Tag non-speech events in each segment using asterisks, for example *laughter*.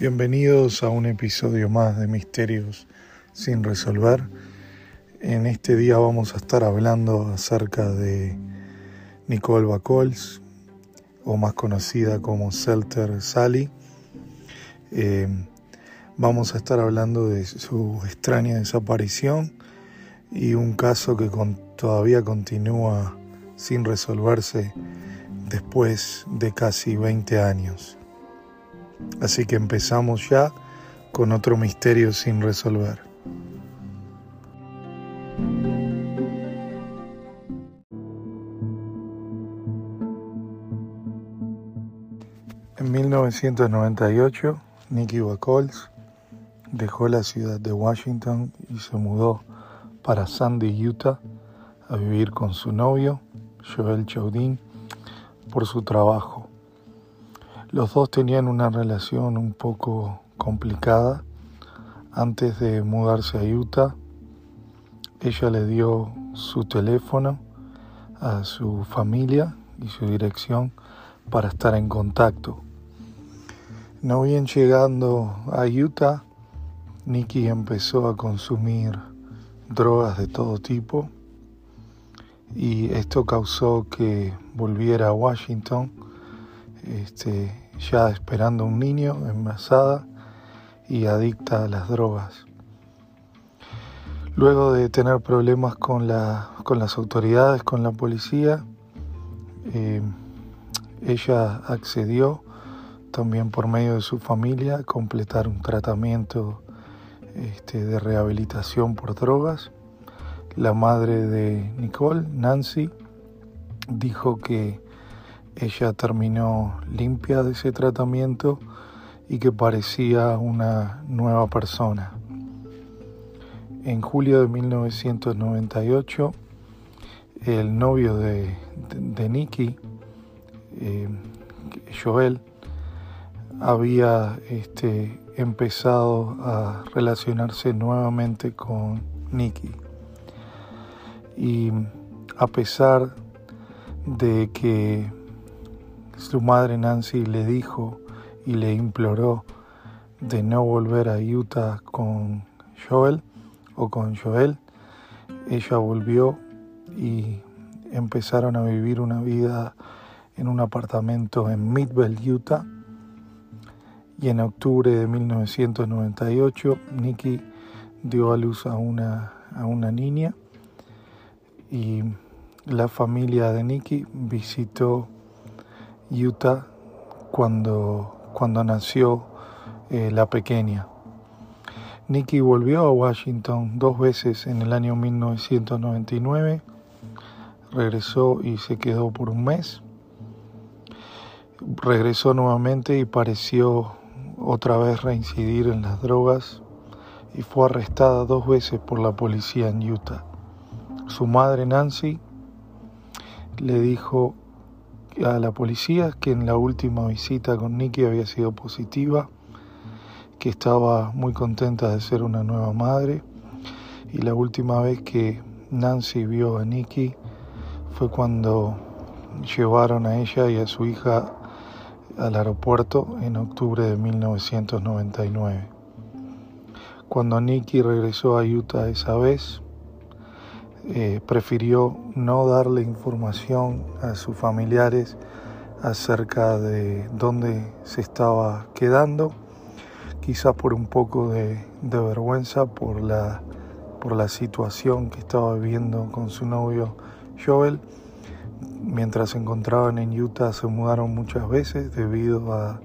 Bienvenidos a un episodio más de Misterios sin resolver. En este día vamos a estar hablando acerca de Nicole Bacols, o más conocida como Selter Sally. Eh, vamos a estar hablando de su extraña desaparición y un caso que todavía continúa sin resolverse después de casi 20 años. Así que empezamos ya con otro misterio sin resolver. En 1998, Nicky Bacols dejó la ciudad de Washington y se mudó para Sandy, Utah, a vivir con su novio, Joel Chaudin, por su trabajo. Los dos tenían una relación un poco complicada. Antes de mudarse a Utah, ella le dio su teléfono a su familia y su dirección para estar en contacto. No bien llegando a Utah, Nicky empezó a consumir drogas de todo tipo y esto causó que volviera a Washington este, ya esperando un niño, envasada y adicta a las drogas. Luego de tener problemas con, la, con las autoridades, con la policía, eh, ella accedió también por medio de su familia a completar un tratamiento este, de rehabilitación por drogas. La madre de Nicole, Nancy, dijo que ella terminó limpia de ese tratamiento y que parecía una nueva persona. En julio de 1998, el novio de, de, Nicky, eh, Joel, había este, empezado a relacionarse nuevamente con Nicky. Y a pesar de que su madre Nancy le dijo y le imploró de no volver a Utah con Joel o con Joel. Ella volvió y empezaron a vivir una vida en un apartamento en Midvale, Utah. Y en octubre de 1998, Nikki dio a luz a una, a una niña y la familia de Nikki visitó Utah cuando, cuando nació eh, la pequeña. Nicky volvió a Washington dos veces en el año 1999, regresó y se quedó por un mes, regresó nuevamente y pareció otra vez reincidir en las drogas y fue arrestada dos veces por la policía en Utah. Su madre Nancy le dijo a la policía que en la última visita con Nicky había sido positiva, que estaba muy contenta de ser una nueva madre y la última vez que Nancy vio a Nicky fue cuando llevaron a ella y a su hija al aeropuerto en octubre de 1999. Cuando Nicky regresó a Utah esa vez, eh, prefirió no darle información a sus familiares acerca de dónde se estaba quedando, quizás por un poco de, vergüenza por la, por la situación que estaba viviendo con su novio Joel. Mientras se encontraban en Utah se mudaron muchas veces debido a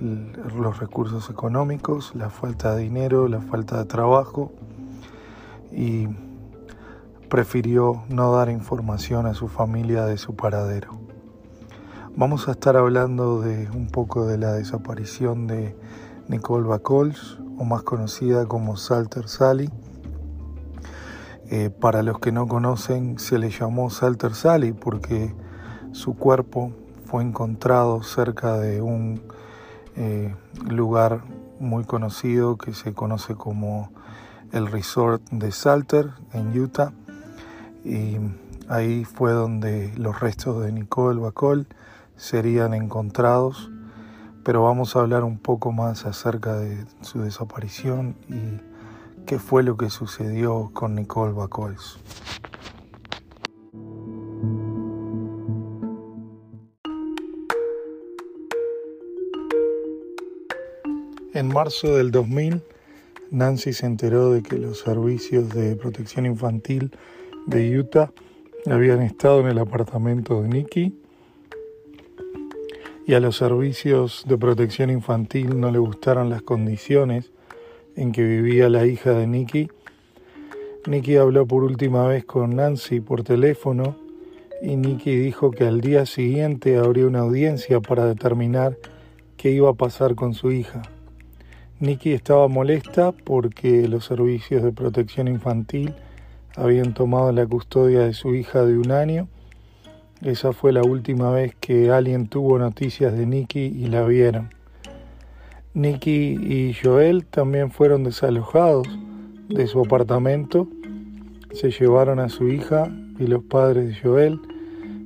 los recursos económicos, la falta de dinero, la falta de trabajo y prefirió no dar información a su familia de su paradero. Vamos a estar hablando de un poco de la desaparición de Nicole Bacols, o más conocida como Salter Sally. Eh, para los que no conocen, se le llamó Salter Sally porque su cuerpo fue encontrado cerca de un eh, lugar muy conocido que se conoce como el Resort de Salter en Utah y ahí fue donde los restos de Nicole Bacol serían encontrados pero vamos a hablar un poco más acerca de su desaparición y qué fue lo que sucedió con Nicole Bacols. En marzo del 2000, Nancy se enteró de que los servicios de protección infantil de Utah habían estado en el apartamento de Nikki y a los servicios de protección infantil no le gustaron las condiciones en que vivía la hija de Nikki. Nikki habló por última vez con Nancy por teléfono y Nikki dijo que al día siguiente habría una audiencia para determinar qué iba a pasar con su hija. Nikki estaba molesta porque los servicios de protección infantil habían tomado la custodia de su hija de un año. Esa fue la última vez que alguien tuvo noticias de Nikki y la vieron. Nikki y Joel también fueron desalojados de su apartamento. Se llevaron a su hija y los padres de Joel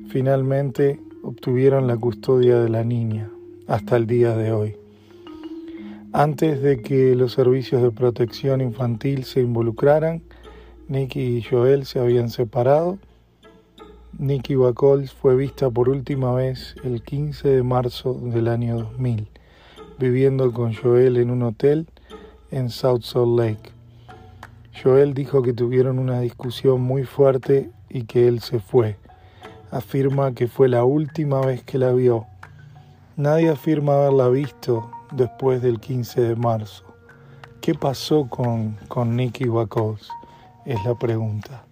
finalmente obtuvieron la custodia de la niña hasta el día de hoy. Antes de que los servicios de protección infantil se involucraran, Nicky y Joel se habían separado. Nicky Bacols fue vista por última vez el 15 de marzo del año 2000, viviendo con Joel en un hotel en South Salt Lake. Joel dijo que tuvieron una discusión muy fuerte y que él se fue. Afirma que fue la última vez que la vio. Nadie afirma haberla visto después del 15 de marzo. ¿Qué pasó con, con Nicky Bacols? Es la pregunta.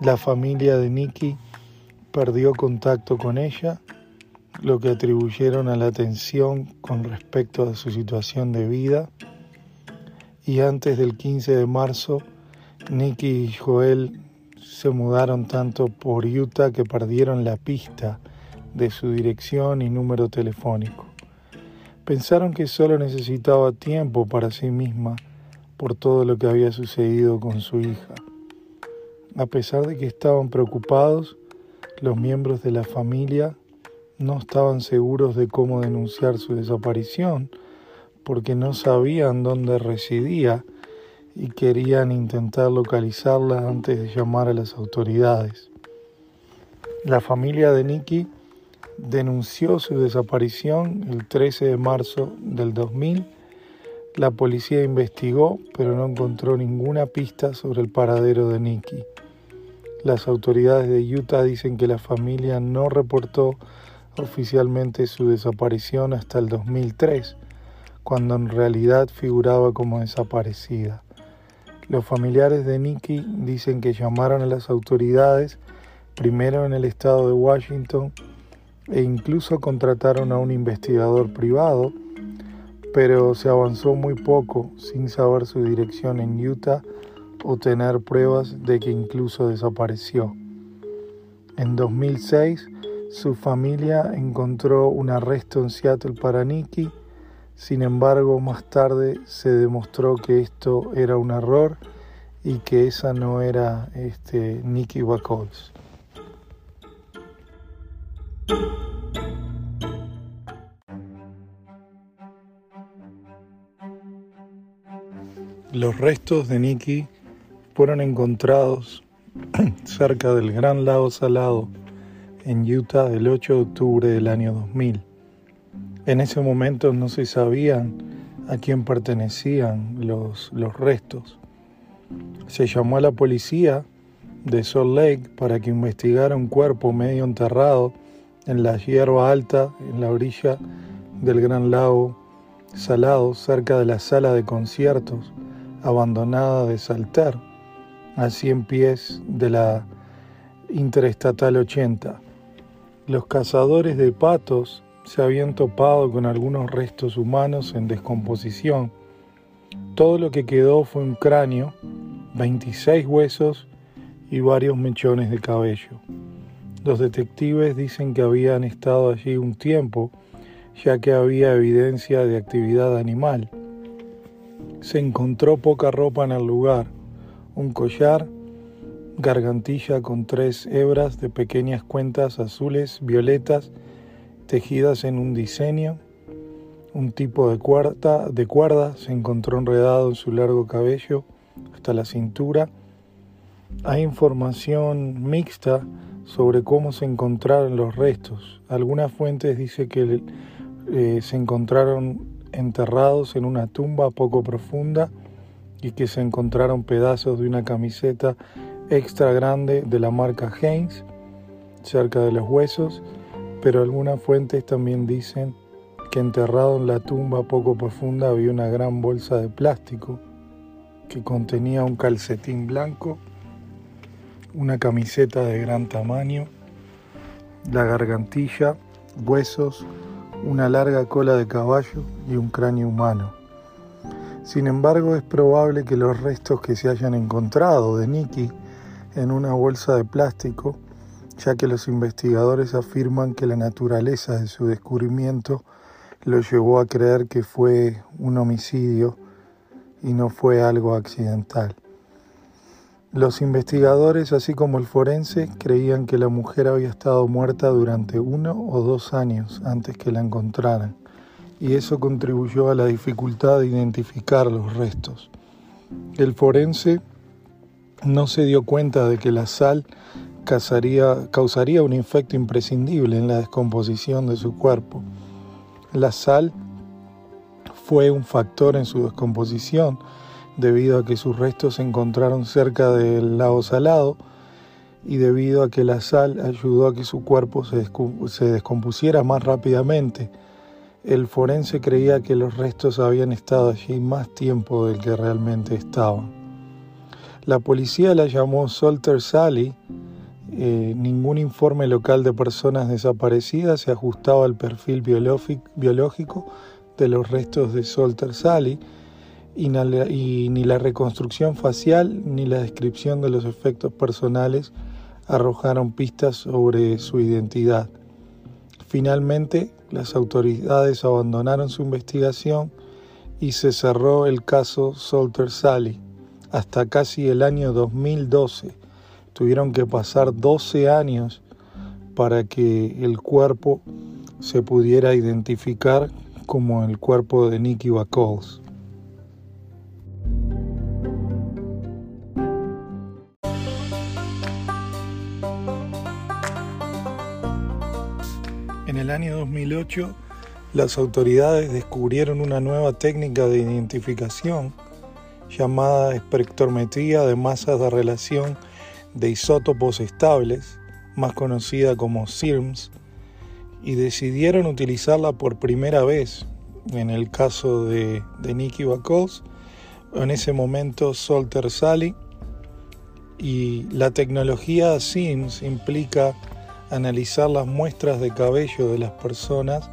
La familia de Nicky perdió contacto con ella, lo que atribuyeron a la tensión con respecto a su situación de vida. Y antes del 15 de marzo, Nicky y Joel se mudaron tanto por Utah que perdieron la pista de su dirección y número telefónico. Pensaron que solo necesitaba tiempo para sí misma por todo lo que había sucedido con su hija. A pesar de que estaban preocupados, los miembros de la familia no estaban seguros de cómo denunciar su desaparición porque no sabían dónde residía y querían intentar localizarla antes de llamar a las autoridades. La familia de Nicky denunció su desaparición el 13 de marzo del 2000. La policía investigó, pero no encontró ninguna pista sobre el paradero de Nicky. Las autoridades de Utah dicen que la familia no reportó oficialmente su desaparición hasta el 2003, cuando en realidad figuraba como desaparecida. Los familiares de Nicky dicen que llamaron a las autoridades primero en el estado de Washington e incluso contrataron a un investigador privado, pero se avanzó muy poco sin saber su dirección en Utah o tener pruebas de que incluso desapareció. En 2006, su familia encontró un arresto en Seattle para Nicky, sin embargo más tarde se demostró que esto era un error y que esa no era este, Nicky Bacols. Los restos de Nicky fueron encontrados *clears throat* cerca del Gran Lago Salado en Utah el 8 de octubre del año 2000. En ese momento no se sabían a quién pertenecían los, los restos. Se llamó a la policía de Salt Lake para que investigara un cuerpo medio enterrado en la hierba alta en la orilla del Gran Lago Salado, cerca de la sala de conciertos abandonada de Saltar, a 100 pies de la Interestatal 80. Los cazadores de patos se habían topado con algunos restos humanos en descomposición. Todo lo que quedó fue un cráneo, 26 huesos y varios mechones de cabello. Los detectives dicen que habían estado allí un tiempo, ya que había evidencia de actividad animal. Se encontró poca ropa en el lugar, un collar, gargantilla con tres hebras de pequeñas cuentas azules, violetas, tejidas en un diseño, un tipo de cuerda, de cuerda se encontró enredado en su largo cabello hasta la cintura. Hay información mixta sobre cómo se encontraron los restos. Algunas fuentes dicen que eh, se encontraron enterrados en una tumba poco profunda y que se encontraron pedazos de una camiseta extra grande de la marca Heinz cerca de los huesos, pero algunas fuentes también dicen que enterrado en la tumba poco profunda había una gran bolsa de plástico que contenía un calcetín blanco, una camiseta de gran tamaño, la gargantilla, huesos, una larga cola de caballo y un cráneo humano. Sin embargo, es probable que los restos que se hayan encontrado de Nicky en una bolsa de plástico, ya que los investigadores afirman que la naturaleza de su descubrimiento lo llevó a creer que fue un homicidio y no fue algo accidental. Los investigadores, así como el forense, creían que la mujer había estado muerta durante uno o dos años antes que la encontraran, y eso contribuyó a la dificultad de identificar los restos. El forense no se dio cuenta de que la sal causaría un efecto imprescindible en la descomposición de su cuerpo. La sal fue un factor en su descomposición debido a que sus restos se encontraron cerca del lago salado y debido a que la sal ayudó a que su cuerpo se, descompusiera más rápidamente. El forense creía que los restos habían estado allí más tiempo del que realmente estaban. La policía la llamó Salter Sally. Eh, ningún informe local de personas desaparecidas se ajustaba al perfil biológico de los restos de Solter Sally y, ni la reconstrucción facial ni la descripción de los efectos personales arrojaron pistas sobre su identidad. Finalmente, las autoridades abandonaron su investigación y se cerró el caso Solter Sally hasta casi el año 2012. Tuvieron que pasar 12 años para que el cuerpo se pudiera identificar como el cuerpo de Nicky Bacols. Año 2008, las autoridades descubrieron una nueva técnica de identificación llamada espectrometría de masas de relación de isótopos estables, más conocida como CIRMS, y decidieron utilizarla por primera vez en el caso de, de Nicky Bacos, en ese momento Solter Sally, y la tecnología SIMS implica analizar las muestras de cabello de las personas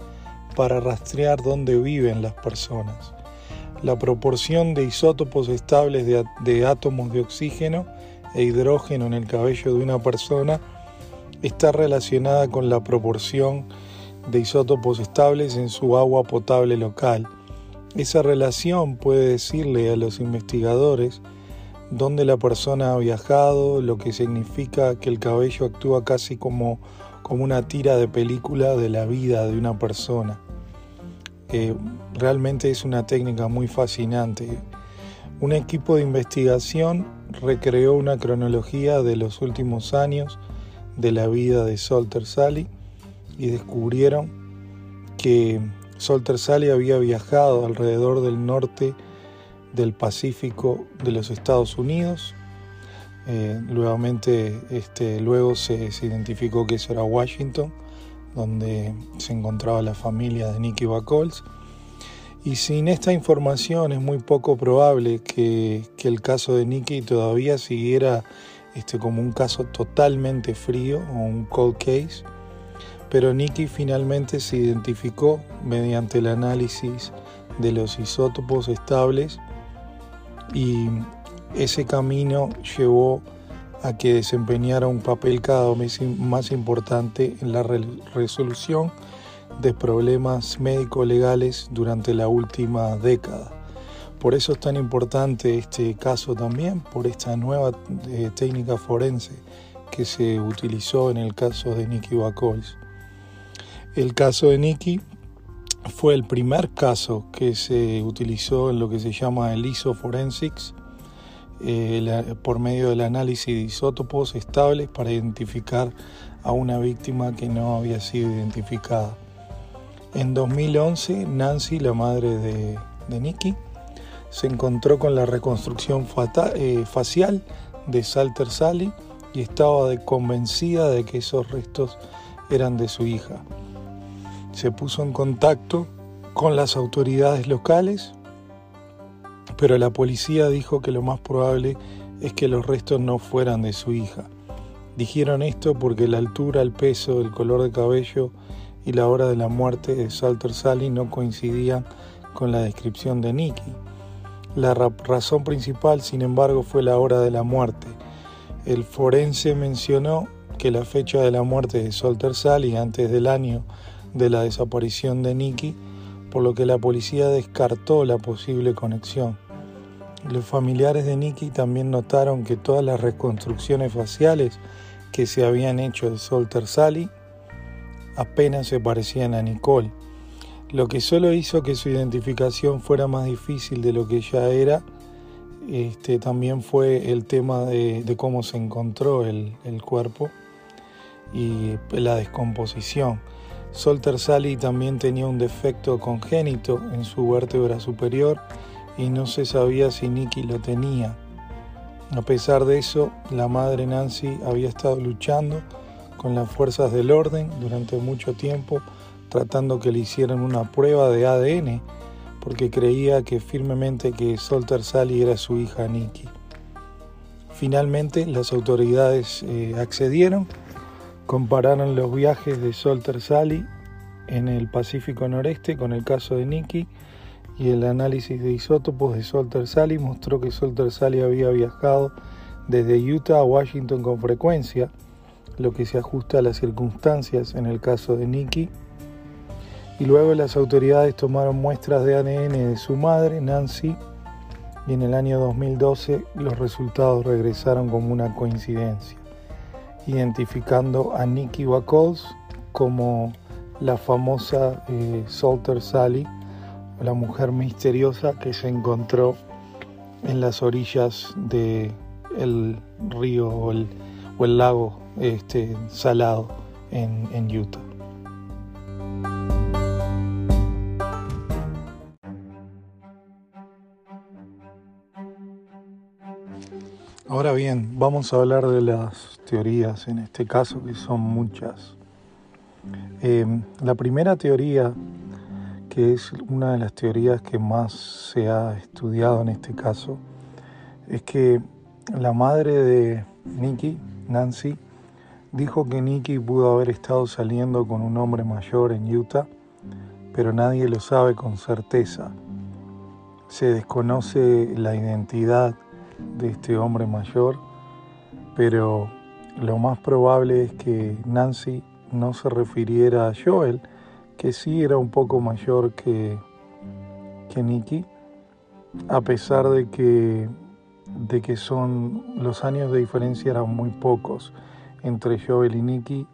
para rastrear dónde viven las personas. La proporción de isótopos estables de, de átomos de oxígeno e hidrógeno en el cabello de una persona está relacionada con la proporción de isótopos estables en su agua potable local. Esa relación puede decirle a los investigadores dónde la persona ha viajado, lo que significa que el cabello actúa casi como, como una tira de película de la vida de una persona. realmente es una técnica muy fascinante. Un equipo de investigación recreó una cronología de los últimos años de la vida de Solter Sally y descubrieron que Solter Sally había viajado alrededor del norte del Pacífico de los Estados Unidos. Eh, este, luego se, identificó que eso era Washington, donde se encontraba la familia de Nicky Bacols. Y sin esta información es muy poco probable que, el caso de Nicky todavía siguiera este, como un caso totalmente frío o un cold case, pero Nicky finalmente se identificó mediante el análisis de los isótopos estables y ese camino llevó a que desempeñara un papel cada vez más importante en la resolución de problemas médico-legales durante la última década. Por eso es tan importante este caso también, por esta nueva eh, técnica forense que se utilizó en el caso de Nicky Bacols. El caso de Nicky fue el primer caso que se utilizó en lo que se llama el isoforensics eh, por medio del análisis de isótopos estables para identificar a una víctima que no había sido identificada. En 2011, Nancy, la madre de, de Nicky, se encontró con la reconstrucción eh, facial de Salter Sally y estaba convencida de que esos restos eran de su hija. Se puso en contacto con las autoridades locales, pero la policía dijo que lo más probable es que los restos no fueran de su hija. Dijeron esto porque la altura, el peso, el color de cabello y la hora de la muerte de Salter Sally no coincidían con la descripción de Nicky. La razón principal, sin embargo, fue la hora de la muerte. El forense mencionó que la fecha de la muerte de Solter Sally antes del año de la desaparición de Nicky, por lo que la policía descartó la posible conexión. Los familiares de Nicky también notaron que todas las reconstrucciones faciales que se habían hecho de Solter Sally apenas se parecían a Nicole lo que solo hizo que su identificación fuera más difícil de lo que ya era, este, también fue el tema de, cómo se encontró el, cuerpo y la descomposición. Solter Sally también tenía un defecto congénito en su vértebra superior y no se sabía si Nicky lo tenía. A pesar de eso, la madre Nancy había estado luchando con las fuerzas del orden durante mucho tiempo tratando que le hicieran una prueba de ADN porque creía que firmemente que Solter Sally era su hija Nikki. Finalmente las autoridades eh, accedieron, compararon los viajes de Solter Sally en el Pacífico Noreste con el caso de Nikki y el análisis de isótopos de Solter Sally mostró que Solter Sally había viajado desde Utah a Washington con frecuencia, lo que se ajusta a las circunstancias en el caso de Nikki. Y luego las autoridades tomaron muestras de ADN de su madre, Nancy, y en el año 2012 los resultados regresaron como una coincidencia, identificando a Nikki Wacols como la famosa eh, Salter Sally, la mujer misteriosa que se encontró en las orillas del el río o el, lago este, salado en Utah. Ahora bien, vamos a hablar de las teorías, en este caso, que son muchas. Em, la primera teoría, que es una de las teorías que más se ha estudiado en este caso, es que la madre de Nicky, Nancy, dijo que Nicky pudo haber estado saliendo con un hombre mayor en Utah, pero nadie lo sabe con certeza. Se desconoce la identidad de este hombre mayor, pero lo más probable es que Nancy no se refiriera a Joel, que sí era un poco mayor que, que Nicky, a pesar de que, de que son los años de diferencia eran muy pocos entre Joel y Nicky,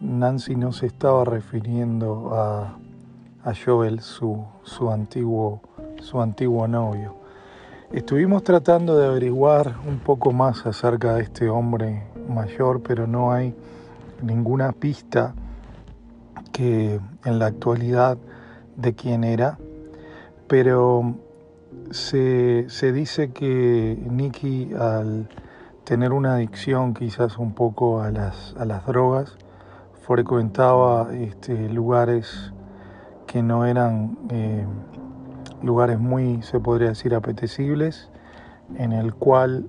Nancy no se estaba refiriendo a, a Joel, su, su, antiguo, su antiguo novio. Estuvimos tratando de averiguar un poco más acerca de este hombre mayor, pero no hay ninguna pista que en la actualidad de quién era. Pero se, dice que Nicky al tener una adicción quizás un poco a las, a las drogas, frecuentaba este, lugares que no eran... Eh, lugares muy, se podría decir, apetecibles, en el cual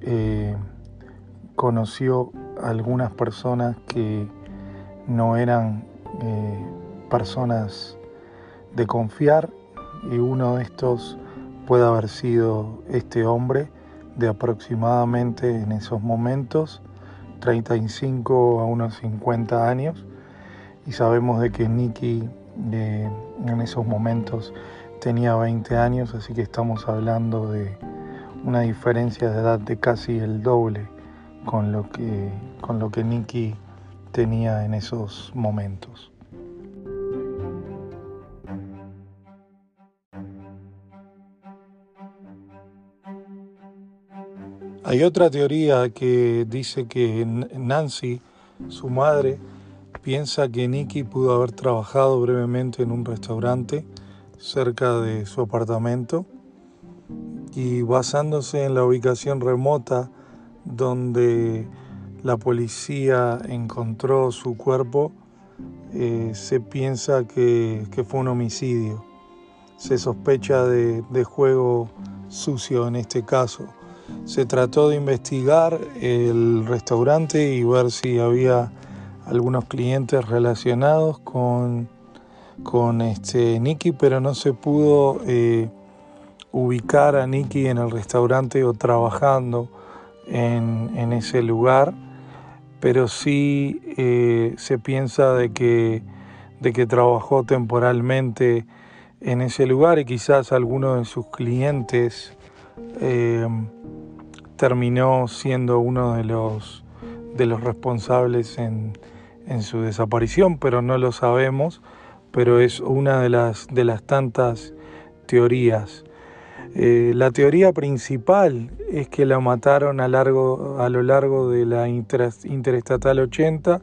eh, conoció algunas personas que no eran eh, personas de confiar y uno de estos puede haber sido este hombre de aproximadamente en esos momentos 35 a unos 50 años y sabemos de que Nicky eh, en esos momentos tenía 20 años, así que estamos hablando de una diferencia de edad de casi el doble con lo que, con lo que Nicky tenía en esos momentos. Hay otra teoría que dice que Nancy, su madre, piensa que Nicky pudo haber trabajado brevemente en un restaurante cerca de su apartamento y basándose en la ubicación remota donde la policía encontró su cuerpo, eh, se piensa que, fue un homicidio. Se sospecha de, de juego sucio en este caso. Se trató de investigar el restaurante y ver si había algunos clientes relacionados con, con este Nicky, pero no se pudo eh, ubicar a Nicky en el restaurante o trabajando en, ese lugar, pero sí eh, se piensa de que, de que trabajó temporalmente en ese lugar y quizás alguno de sus clientes eh, terminó siendo uno de los, de los responsables en, en su desaparición, pero no lo sabemos, pero es una de las, de las tantas teorías. Eh, la teoría principal es que la mataron a, largo, a lo largo de la Interestatal 80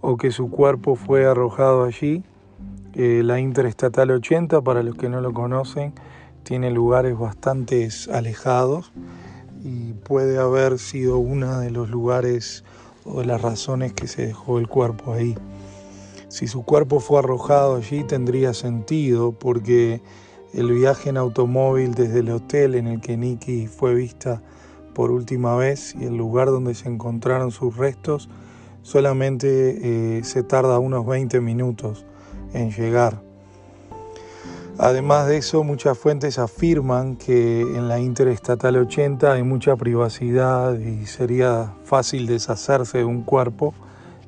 o que su cuerpo fue arrojado allí. Eh, la Interestatal 80, para los que no lo conocen, tiene lugares bastante alejados y puede haber sido uno de los lugares o de las razones que se dejó el cuerpo ahí. Si su cuerpo fue arrojado allí tendría sentido porque el viaje en automóvil desde el hotel en el que Nikki fue vista por última vez y el lugar donde se encontraron sus restos solamente eh, se tarda unos 20 minutos en llegar. Además de eso, muchas fuentes afirman que en la Interestatal 80 hay mucha privacidad y sería fácil deshacerse de un cuerpo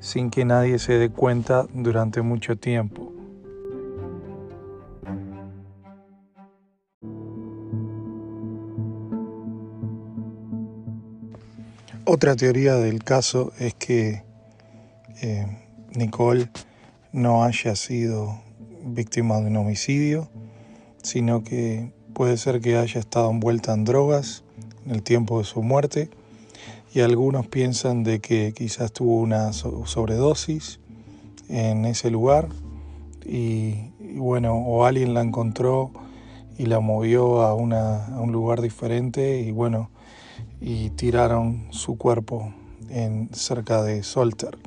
sin que nadie se dé cuenta durante mucho tiempo. Otra teoría del caso es que eh, Nicole no haya sido víctima de un homicidio, sino que puede ser que haya estado envuelta en drogas en el tiempo de su muerte y algunos piensan de que quizás tuvo una sobredosis en ese lugar y, bueno, o alguien la encontró y la movió a, a un lugar diferente y bueno, y tiraron su cuerpo en, cerca de Solter.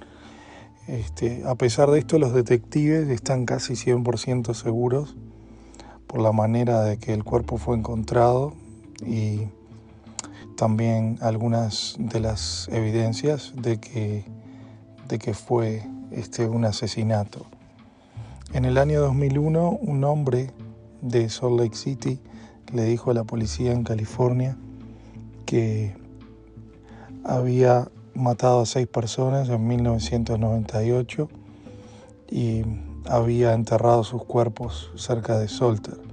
Este, a pesar de esto, los detectives están casi 100% seguros por la manera de que el cuerpo fue encontrado y también algunas de las evidencias de que, de que fue este, un asesinato. En el año 2001, un hombre de Salt Lake City le dijo a la policía en California que había matado a seis personas en 1998 y había enterrado sus cuerpos cerca de Solter.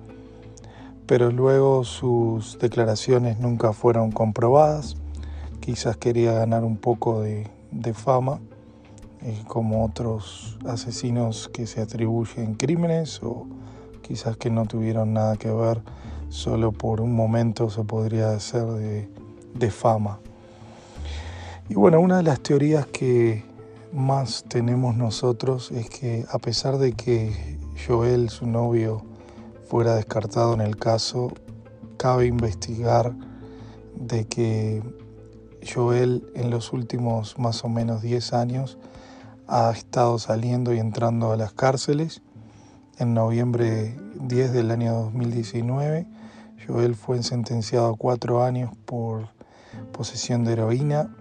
Pero luego sus declaraciones nunca fueron comprobadas. Quizás quería ganar un poco de, fama, eh, como otros asesinos que se atribuyen crímenes o quizás que no tuvieron nada que ver, solo por un momento se podría hacer de fama. Y bueno, una de las teorías que más tenemos nosotros es que a pesar de que Joel, su novio, fuera descartado en el caso, cabe investigar de que Joel en los últimos más o menos 10 años ha estado saliendo y entrando a las cárceles. En noviembre 10 del año 2019, Joel fue sentenciado a cuatro años por posesión de heroína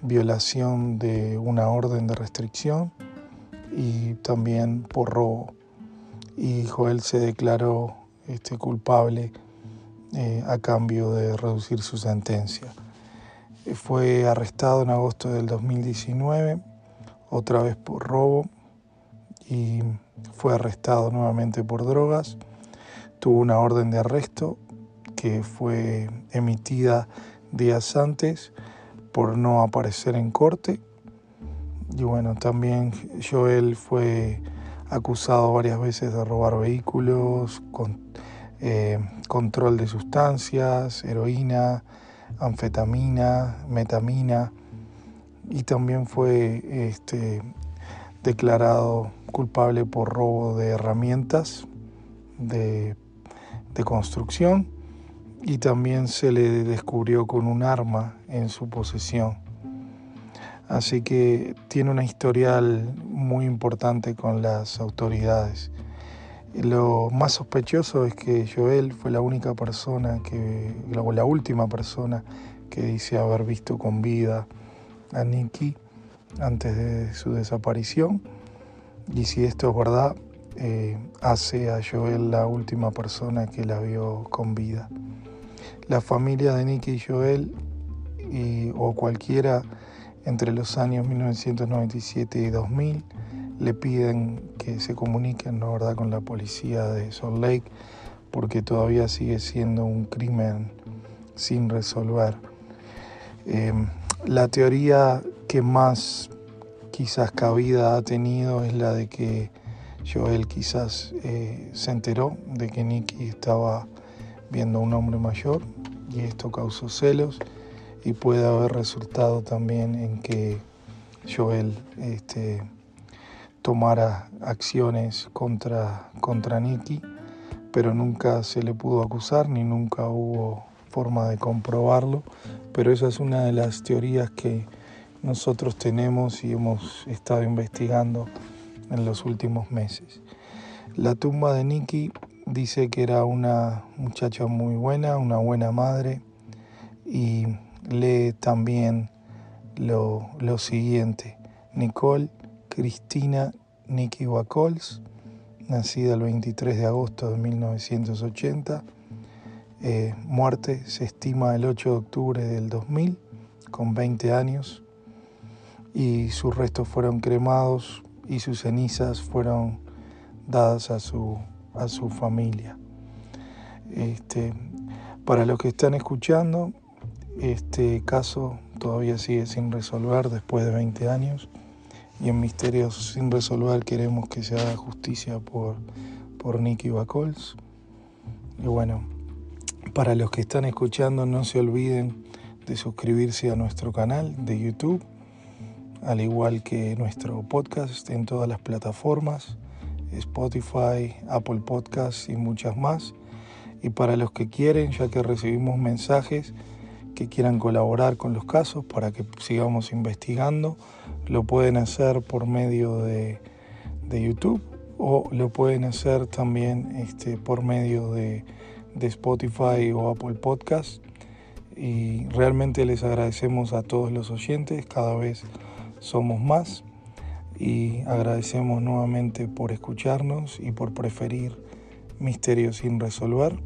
violación de una orden de restricción y también por robo. Y Joel se declaró este, culpable eh, a cambio de reducir su sentencia. Fue arrestado en agosto del 2019, otra vez por robo, y fue arrestado nuevamente por drogas. Tuvo una orden de arresto que fue emitida días antes por no aparecer en corte. Y bueno, también Joel fue acusado varias veces de robar vehículos, con, eh, control de sustancias, heroína, anfetamina, metamina y también fue este, declarado culpable por robo de herramientas de, de construcción y también se le descubrió con un arma en su posesión. Así que tiene una historial muy importante con las autoridades. Lo más sospechoso es que Joel fue la única persona que, o la última persona que dice haber visto con vida a Nicky antes de su desaparición. Y si esto es verdad, eh, hace a Joel la última persona que la vio con vida. La familia de Nicky y Joel, o cualquiera entre los años 1997 y 2000, le piden que se comuniquen ¿no, verdad? con la policía de Salt Lake porque todavía sigue siendo un crimen sin resolver. Eh, la teoría que más quizás cabida ha tenido es la de que Joel quizás eh, se enteró de que Nicky estaba viendo a un hombre mayor y esto causó celos y puede haber resultado también en que Joel este, tomara acciones contra, contra Nicky, pero nunca se le pudo acusar ni nunca hubo forma de comprobarlo, pero esa es una de las teorías que nosotros tenemos y hemos estado investigando en los últimos meses. La tumba de Nicky dice que era una muchacha muy buena, una buena madre y lee también lo, lo siguiente. Nicole Cristina Nicky Wacols, nacida el 23 de agosto de 1980, eh, muerte se estima el 8 de octubre del 2000, con 20 años, y sus restos fueron cremados y sus cenizas fueron dadas a su, a su familia. Este, para los que están escuchando, este caso todavía sigue sin resolver después de 20 años y en Misterios sin resolver queremos que se haga justicia por, por Nicky Bacols. Y bueno, para los que están escuchando, no se olviden de suscribirse a nuestro canal de YouTube, al igual que nuestro podcast en todas las plataformas, Spotify, Apple Podcasts y muchas más. Y para los que quieren, ya que recibimos mensajes que quieran colaborar con los casos para que sigamos investigando, lo pueden hacer por medio de, de YouTube o lo pueden hacer también este, por medio de de Spotify o Apple Podcast. Y realmente les agradecemos a todos los oyentes, cada vez somos más. Y agradecemos nuevamente por escucharnos y por preferir Misterios sin resolver.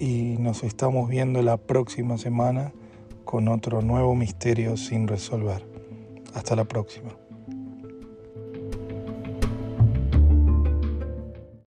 Y nos estamos viendo la próxima semana con otro nuevo misterio sin resolver. Hasta la próxima.